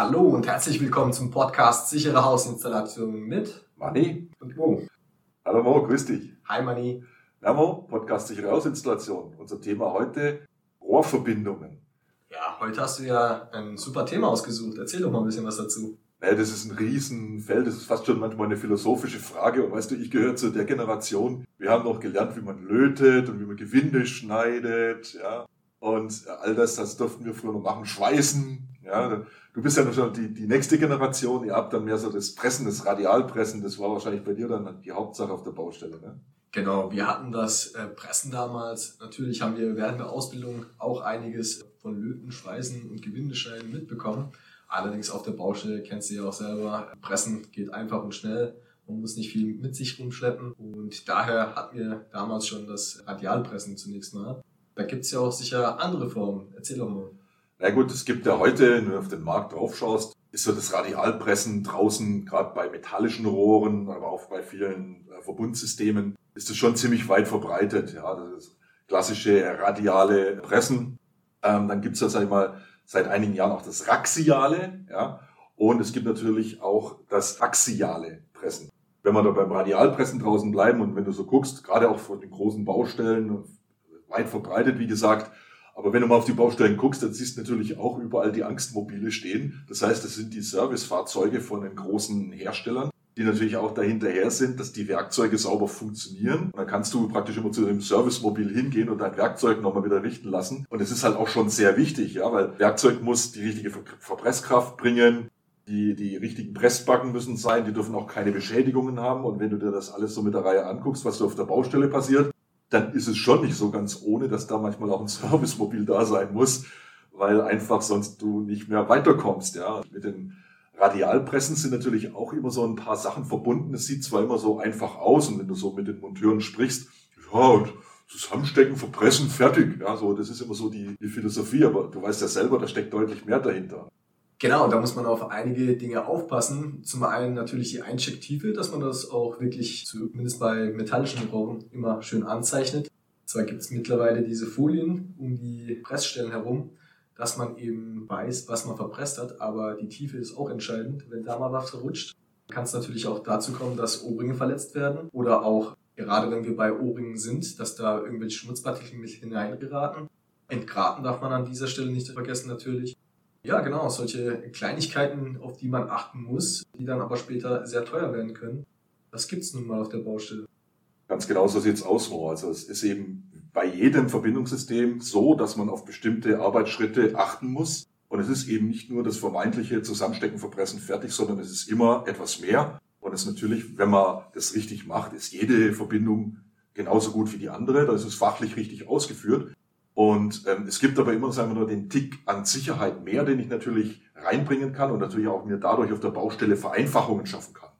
Hallo und herzlich willkommen zum Podcast Sichere Hausinstallation mit Manni und Mo. Hallo Mo, grüß dich. Hi Manni. Ja Mo, Podcast Sichere Hausinstallation. Unser Thema heute Rohrverbindungen. Ja, heute hast du ja ein super Thema ausgesucht. Erzähl doch mal ein bisschen was dazu. Ja, das ist ein Riesenfeld, das ist fast schon manchmal eine philosophische Frage. Und weißt du, ich gehöre zu der Generation, wir haben noch gelernt, wie man lötet und wie man Gewinde schneidet, ja. Und all das, das durften wir früher noch machen, schweißen, ja. Du bist ja noch schon die, die nächste Generation, ihr habt dann mehr so das Pressen, das Radialpressen, das war wahrscheinlich bei dir dann die Hauptsache auf der Baustelle, ne? Genau, wir hatten das äh, Pressen damals. Natürlich haben wir während der Ausbildung auch einiges von Löten, Schweißen und Gewindeschneiden mitbekommen. Allerdings auf der Baustelle kennst du ja auch selber, Pressen geht einfach und schnell. Man muss nicht viel mit sich rumschleppen. Und daher hatten wir damals schon das Radialpressen zunächst mal. Da gibt's ja auch sicher andere Formen. Erzähl doch mal. Na gut, es gibt ja heute, wenn du auf den Markt drauf schaust, ist so das Radialpressen draußen, gerade bei metallischen Rohren, aber auch bei vielen äh, Verbundsystemen, ist es schon ziemlich weit verbreitet. Ja, das klassische radiale Pressen. Ähm, dann gibt's ja, sag ich mal, seit einigen Jahren auch das Raxiale, ja. Und es gibt natürlich auch das axiale Pressen. Wenn wir da beim Radialpressen draußen bleiben und wenn du so guckst, gerade auch von den großen Baustellen, weit verbreitet, wie gesagt, aber wenn du mal auf die Baustellen guckst, dann siehst du natürlich auch überall die Angstmobile stehen. Das heißt, das sind die Servicefahrzeuge von den großen Herstellern, die natürlich auch dahinterher sind, dass die Werkzeuge sauber funktionieren. Und dann kannst du praktisch immer zu dem Servicemobil hingehen und dein Werkzeug nochmal wieder richten lassen. Und es ist halt auch schon sehr wichtig, ja, weil Werkzeug muss die richtige Verpresskraft bringen. Die, die richtigen Pressbacken müssen sein, die dürfen auch keine Beschädigungen haben. Und wenn du dir das alles so mit der Reihe anguckst, was so auf der Baustelle passiert, dann ist es schon nicht so ganz ohne, dass da manchmal auch ein Servicemobil da sein muss, weil einfach sonst du nicht mehr weiterkommst, ja. Mit den Radialpressen sind natürlich auch immer so ein paar Sachen verbunden. Es sieht zwar immer so einfach aus und wenn du so mit den Monteuren sprichst, ja, zusammenstecken, verpressen, fertig. Ja, so, das ist immer so die, die Philosophie, aber du weißt ja selber, da steckt deutlich mehr dahinter. Genau, da muss man auf einige Dinge aufpassen. Zum einen natürlich die Einstecktiefe, dass man das auch wirklich, zumindest bei metallischen Rohren, immer schön anzeichnet. Zwar gibt es mittlerweile diese Folien um die Pressstellen herum, dass man eben weiß, was man verpresst hat, aber die Tiefe ist auch entscheidend. Wenn da mal was verrutscht, kann es natürlich auch dazu kommen, dass Ohrringe verletzt werden oder auch, gerade wenn wir bei Ohrringen sind, dass da irgendwelche Schmutzpartikel mit hineingeraten. Entgraten darf man an dieser Stelle nicht vergessen natürlich. Ja, genau, solche Kleinigkeiten, auf die man achten muss, die dann aber später sehr teuer werden können. Das gibt's nun mal auf der Baustelle. Ganz genau so sieht's aus, Mo. Also es ist eben bei jedem Verbindungssystem so, dass man auf bestimmte Arbeitsschritte achten muss. Und es ist eben nicht nur das vermeintliche Zusammenstecken, Verpressen fertig, sondern es ist immer etwas mehr. Und es ist natürlich, wenn man das richtig macht, ist jede Verbindung genauso gut wie die andere. Da ist es fachlich richtig ausgeführt. Und ähm, es gibt aber immer, sagen wir nur, den Tick an Sicherheit mehr, den ich natürlich reinbringen kann und natürlich auch mir dadurch auf der Baustelle Vereinfachungen schaffen kann.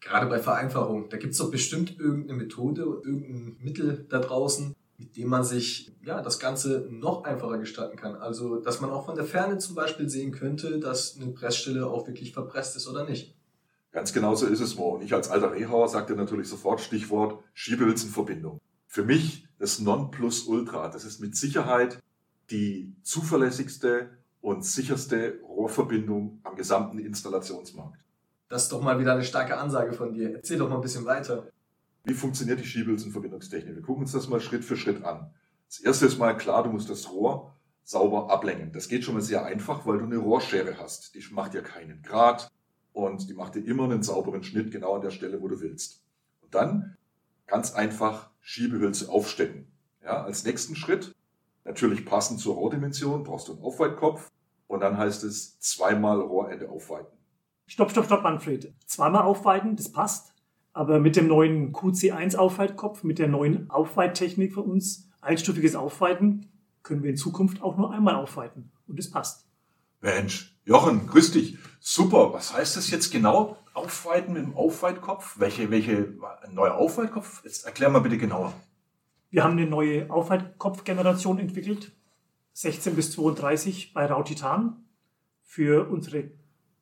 Gerade bei Vereinfachung, da gibt es doch bestimmt irgendeine Methode, irgendein Mittel da draußen, mit dem man sich ja das Ganze noch einfacher gestalten kann. Also, dass man auch von der Ferne zum Beispiel sehen könnte, dass eine Pressstelle auch wirklich verpresst ist oder nicht. Ganz genau so ist es, Mo. Und ich als alter Rehauer sagte natürlich sofort Stichwort Schiebehülsenverbindung. Für mich das Nonplusultra. Das ist mit Sicherheit die zuverlässigste und sicherste Rohrverbindung am gesamten Installationsmarkt. Das ist doch mal wieder eine starke Ansage von dir. Erzähl doch mal ein bisschen weiter. Wie funktioniert die Schiebehülsenverbindungstechnik? Wir gucken uns das mal Schritt für Schritt an. Das erste ist mal klar, du musst das Rohr sauber ablängen. Das geht schon mal sehr einfach, weil du eine Rohrschere hast. Die macht dir keinen Grad und die macht dir immer einen sauberen Schnitt genau an der Stelle, wo du willst. Und dann ganz einfach Schiebehülse aufstecken. Ja, als nächsten Schritt, natürlich passend zur Rohrdimension, brauchst du einen Aufweitkopf und dann heißt es zweimal Rohrende aufweiten. Stopp, stopp, stopp, Manfred. Zweimal aufweiten, das passt. Aber mit dem neuen QC1 Aufweitkopf, mit der neuen Aufweittechnik von uns, einstufiges Aufweiten, können wir in Zukunft auch nur einmal aufweiten. Und das passt. Mensch, Jochen, grüß dich. Super. Was heißt das jetzt genau? Aufweiten mit dem Aufweitkopf? Welche, welche neue Aufweitkopf? Jetzt erklär mal bitte genauer. Wir haben eine neue Aufweitkopfgeneration entwickelt. 16 bis 32 bei Rautitan. Für unsere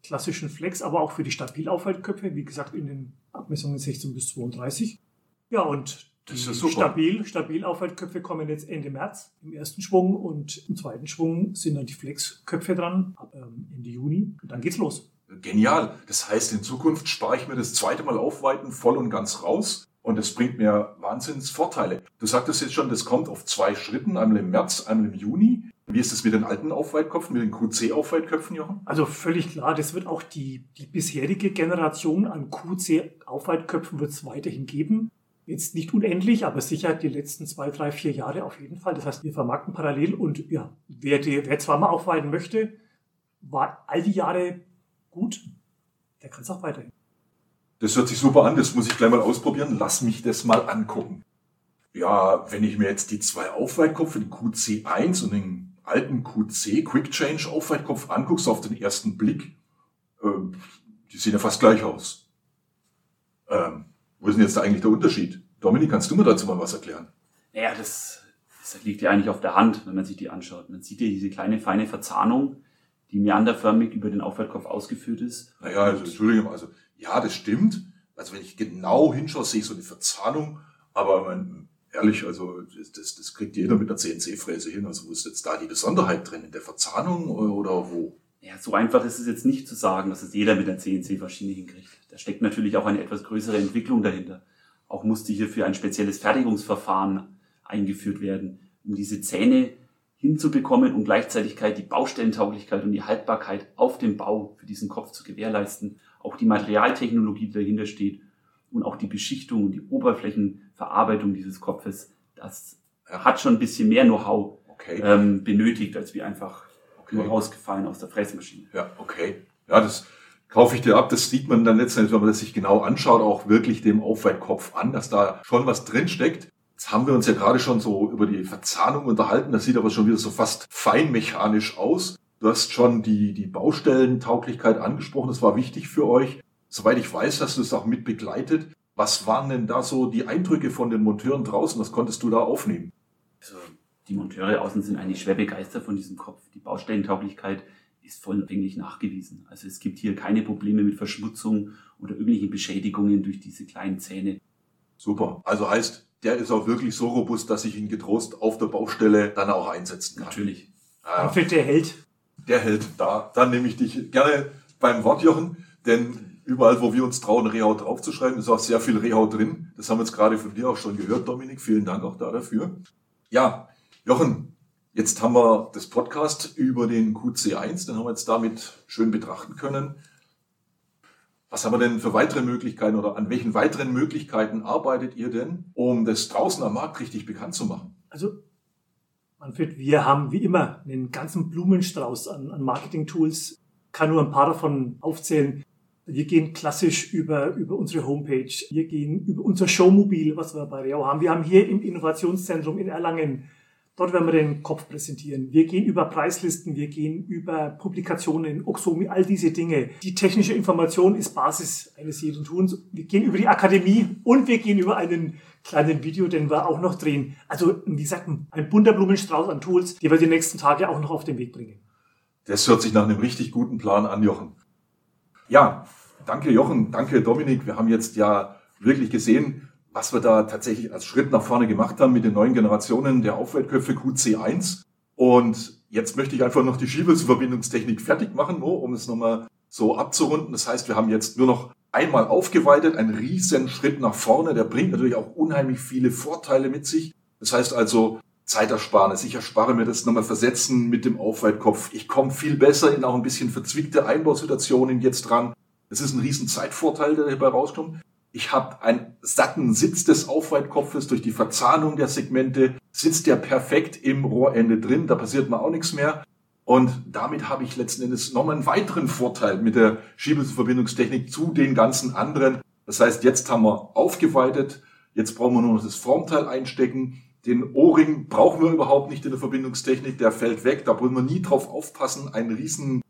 klassischen Flex, aber auch für die Stabilaufwaltköpfe. Wie gesagt, in den Abmessungen 16 bis 32. Ja, und Das ist super. Stabil, stabil Aufwärtköpfe kommen jetzt Ende März im ersten Schwung und im zweiten Schwung sind dann die Flexköpfe dran ab ähm, Ende Juni und dann geht's los. Genial. Das heißt, in Zukunft spare ich mir das zweite Mal Aufweiten voll und ganz raus und das bringt mir Wahnsinns Vorteile. Du sagtest jetzt schon, das kommt auf zwei Schritten, einmal im März, einmal im Juni. Wie ist es mit den alten Aufweitköpfen, mit den QC-Aufweitköpfen, Jochen? Also völlig klar, das wird auch die, die bisherige Generation an QC-Aufweitköpfen wird es weiterhin geben. Jetzt nicht unendlich, aber sicher die letzten zwei, drei, vier Jahre auf jeden Fall. Das heißt, wir vermarkten parallel und ja, wer, die, wer zweimal aufweiten möchte, war all die Jahre gut, der kann es auch weiterhin. Das hört sich super an, das muss ich gleich mal ausprobieren. Lass mich das mal angucken. Ja, wenn ich mir jetzt die zwei Aufweitkopf, den QC1 und den alten QC Quick Change Aufweitkopf anguckst auf den ersten Blick, äh, die sehen ja fast gleich aus. Ähm, wo ist denn jetzt da eigentlich der Unterschied? Dominik, kannst du mir dazu mal was erklären? Naja, das, das liegt ja eigentlich auf der Hand, wenn man sich die anschaut. Man sieht ja diese kleine feine Verzahnung, die meanderförmig über den Aufwärtkopf ausgeführt ist. Naja, also Entschuldigung, also ja, das stimmt. Also wenn ich genau hinschaue, sehe ich so eine Verzahnung, aber man, ehrlich, also das, das kriegt jeder mit der CNC-Fräse hin. Also wo ist jetzt da die Besonderheit drin? In der Verzahnung oder wo? Ja, so einfach ist es jetzt nicht zu sagen, dass es jeder mit der CNC-Maschine hinkriegt. Da steckt natürlich auch eine etwas größere Entwicklung dahinter. Auch musste hierfür ein spezielles Fertigungsverfahren eingeführt werden, um diese Zähne hinzubekommen und gleichzeitig die Baustellentauglichkeit und die Haltbarkeit auf dem Bau für diesen Kopf zu gewährleisten. Auch die Materialtechnologie, die dahinter steht und auch die Beschichtung und die Oberflächenverarbeitung dieses Kopfes, das hat schon ein bisschen mehr Know-how okay. ähm, benötigt, als wie einfach okay. nur rausgefallen aus der Fräsmaschine. Ja, okay. Ja, das kaufe ich dir ab. Das sieht man dann letztendlich, wenn man das sich genau anschaut, auch wirklich dem Aufweitkopf an, dass da schon was drinsteckt. Jetzt haben wir uns ja gerade schon so über die Verzahnung unterhalten. Das sieht aber schon wieder so fast feinmechanisch aus. Du hast schon die, die Baustellentauglichkeit angesprochen. Das war wichtig für euch. Soweit ich weiß, hast du es auch mit begleitet. Was waren denn da so die Eindrücke von den Monteuren draußen? Was konntest du da aufnehmen? Also, die Monteure außen sind eigentlich schwer begeistert von diesem Kopf. Die Baustellentauglichkeit ist vollumfänglich nachgewiesen. Also es gibt hier keine Probleme mit Verschmutzung oder irgendwelchen Beschädigungen durch diese kleinen Zähne. Super. Also heißt, der ist auch wirklich so robust, dass ich ihn getrost auf der Baustelle dann auch einsetzen kann. Natürlich. Ja. Und der hält. Der hält. Da, dann nehme ich dich gerne beim Wort, Jochen, denn überall, wo wir uns trauen, Rehaut draufzuschreiben, ist auch sehr viel Rehaut drin. Das haben wir jetzt gerade von dir auch schon gehört, Dominik. Vielen Dank auch da dafür. Ja, Jochen, jetzt haben wir das Podcast über den QC1, den haben wir jetzt damit schön betrachten können. Was haben wir denn für weitere Möglichkeiten oder an welchen weiteren Möglichkeiten arbeitet ihr denn, um das draußen am Markt richtig bekannt zu machen? Also, Manfred, wir haben wie immer einen ganzen Blumenstrauß an, an Marketing-Tools. Kann nur ein paar davon aufzählen. Wir gehen klassisch über, über unsere Homepage. Wir gehen über unser Showmobil, was wir bei Reau haben. Wir haben hier im Innovationszentrum in Erlangen Dort werden wir den Kopf präsentieren. Wir gehen über Preislisten, wir gehen über Publikationen, Oxomi, all diese Dinge. Die technische Information ist Basis eines jeden Tuns. Wir gehen über die Akademie und wir gehen über einen kleinen Video, den wir auch noch drehen. Also, wie gesagt, ein bunter Blumenstrauß an Tools, die wir die nächsten Tage auch noch auf den Weg bringen. Das hört sich nach einem richtig guten Plan an, Jochen. Ja, danke Jochen, danke Dominik. Wir haben jetzt ja wirklich gesehen, was wir da tatsächlich als Schritt nach vorne gemacht haben mit den neuen Generationen der Aufwärtköpfe QC1. Und jetzt möchte ich einfach noch die Schiebelverbindungstechnik fertig machen, nur um es nochmal so abzurunden. Das heißt, wir haben jetzt nur noch einmal aufgeweitet, einen riesen Schritt nach vorne. Der bringt natürlich auch unheimlich viele Vorteile mit sich. Das heißt also Zeitersparnis. Ich erspare mir das nochmal Versetzen mit dem Aufweitkopf. Ich komme viel besser in auch ein bisschen verzwickte Einbausituationen jetzt dran. Das ist ein riesen Zeitvorteil, der dabei rauskommt. Ich habe einen satten Sitz des Aufweitkopfes durch die Verzahnung der Segmente, sitzt der perfekt im Rohrende drin, da passiert mir auch nichts mehr. Und damit habe ich letzten Endes nochmal einen weiteren Vorteil mit der Schiebelverbindungstechnik zu den ganzen anderen. Das heißt, jetzt haben wir aufgeweitet, jetzt brauchen wir nur noch das Formteil einstecken. Den O-Ring brauchen wir überhaupt nicht in der Verbindungstechnik, der fällt weg, da wollen wir nie drauf aufpassen. Ein riesen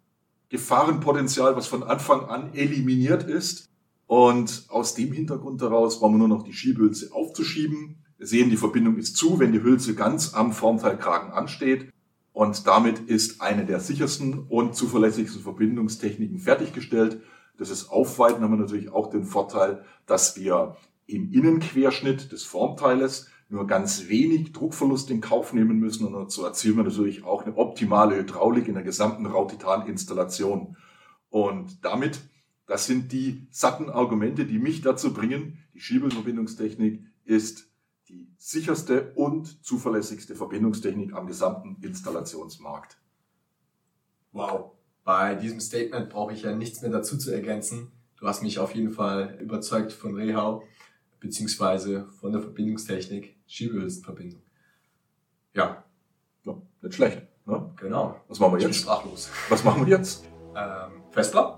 Gefahrenpotenzial, was von Anfang an eliminiert ist. Und aus dem Hintergrund daraus brauchen wir nur noch die Schiebehülse aufzuschieben. Wir sehen, die Verbindung ist zu, wenn die Hülse ganz am Formteilkragen ansteht. Und damit ist eine der sichersten und zuverlässigsten Verbindungstechniken fertiggestellt. Das ist Aufweiten, haben wir natürlich auch den Vorteil, dass wir im Innenquerschnitt des Formteiles nur ganz wenig Druckverlust in Kauf nehmen müssen und dazu erzielen wir natürlich auch eine optimale Hydraulik in der gesamten Rautitan-Installation. Und damit, das sind die satten Argumente, die mich dazu bringen, die Schiebelverbindungstechnik ist die sicherste und zuverlässigste Verbindungstechnik am gesamten Installationsmarkt. Wow. Bei diesem Statement brauche ich ja nichts mehr dazu zu ergänzen. Du hast mich auf jeden Fall überzeugt von Rehau, beziehungsweise von der Verbindungstechnik, Schiebehülsenverbindung. Ja. ja nicht schlecht. Ne? Genau. Was machen wir jetzt? Sprachlos. Was machen wir jetzt? Ähm, Festler?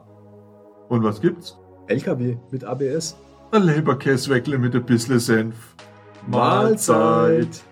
Und was gibt's? LKW mit ABS. Ein Leberkäsweckle mit ein bisschen Senf. Mahlzeit.